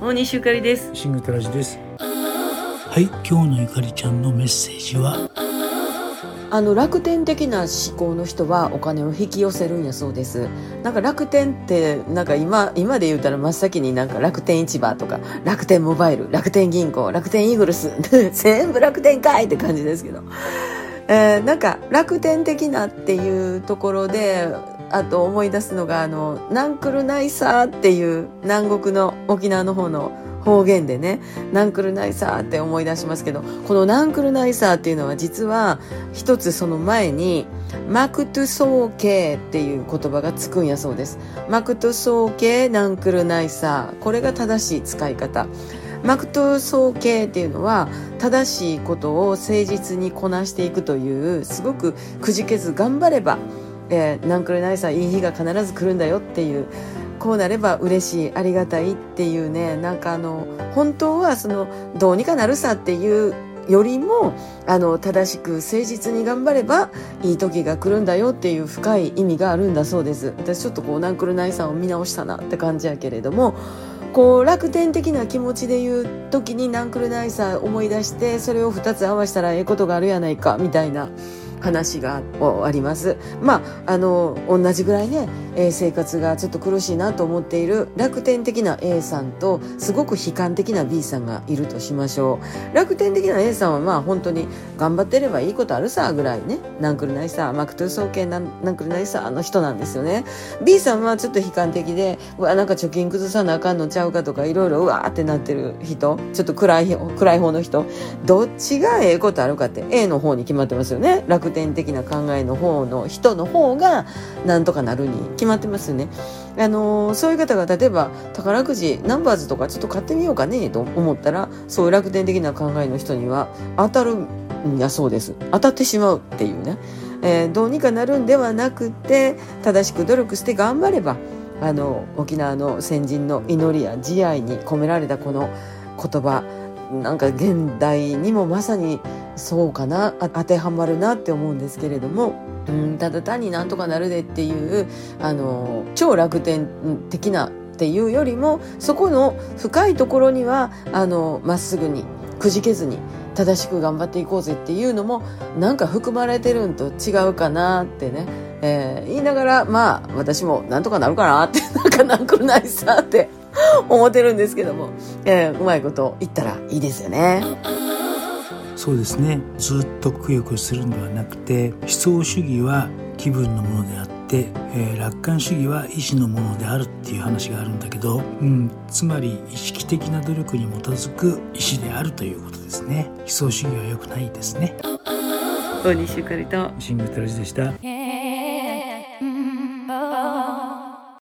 大西ゆかりです。シングトラジです。はい今日のゆかりちゃんのメッセージは？あの楽天的な思考の人はお金を引き寄せるんやそうです。なんか楽天ってなんか今今で言うたら真っ先になんか楽天市場とか楽天モバイル楽天銀行楽天イーグルス 全部楽天かいって感じですけど、えー、なんか楽天的なっていうところであと思い出すのがあのナンクルナイサーっていう南国の沖縄の方の方言でねナンクルナイサーって思い出しますけどこのナンクルナイサーっていうのは実は一つその前にマクトゥソーケーっていう言葉がつくんやそうです。マクトゥソーケーナンクルナイサーこれが正しい使い方。マクトソーケーっていうのは正しいことを誠実にこなしていくというすごくくじけず頑張れば、えー、ナンクルナイサーいい日が必ず来るんだよっていう。こうなれば嬉しいありがたいっていうね。なんかあの本当はそのどうにかなるさっていうよりもあの正しく誠実に頑張ればいい時が来るんだよっていう深い意味があるんだそうです。私ちょっとこうナンクルナイさんを見直したなって感じやけれどもこう楽天的な気持ちで言う時にナンクルナイサー思い出してそれを2つ合わせたらええことがあるやないかみたいな。話があります。まあ、あの、同じぐらいね、えー、生活がちょっと苦しいなと思っている楽天的な A さんと、すごく悲観的な B さんがいるとしましょう。楽天的な A さんはまあ本当に頑張ってればいいことあるさぐらいね、ナンクルナイサー、マクトゥーソーケーナンクルナイサーの人なんですよね。B さんはちょっと悲観的で、うわ、なんか貯金崩さなあかんのちゃうかとか、いろいろうわーってなってる人、ちょっと暗い、暗い方の人、どっちがええことあるかって A の方に決まってますよね。楽楽天的な考えの方の人の方がなんとかなるに決まってますね。あのー、そういう方が例えば宝くじナンバーズとかちょっと買ってみようかねと思ったらそういう楽天的な考えの人には当たるんやそうです。当たってしまうっていうね。えー、どうにかなるんではなくて正しく努力して頑張ればあの沖縄の先人の祈りや慈愛に込められたこの言葉なんか現代にもまさにそうかな当てはまるなって思うんですけれども、うん、ただ単になんとかなるでっていうあの超楽天的なっていうよりもそこの深いところにはあのまっすぐにくじけずに正しく頑張っていこうぜっていうのもなんか含まれてるんと違うかなってね、えー、言いながらまあ私もなんとかなるかなって なんかなんくないさって思ってるんですけども、えー、うまいこと言ったらいいですよね。そうですね。ずっとくよくよするんではなくて思想主義は気分のものであって、えー、楽観主義は意志のものであるっていう話があるんだけど、うん、つまり意識的な努力に基づく意志であるということですね。思想主義は良くないですね。大西ゆかりと。シングルタラジでした。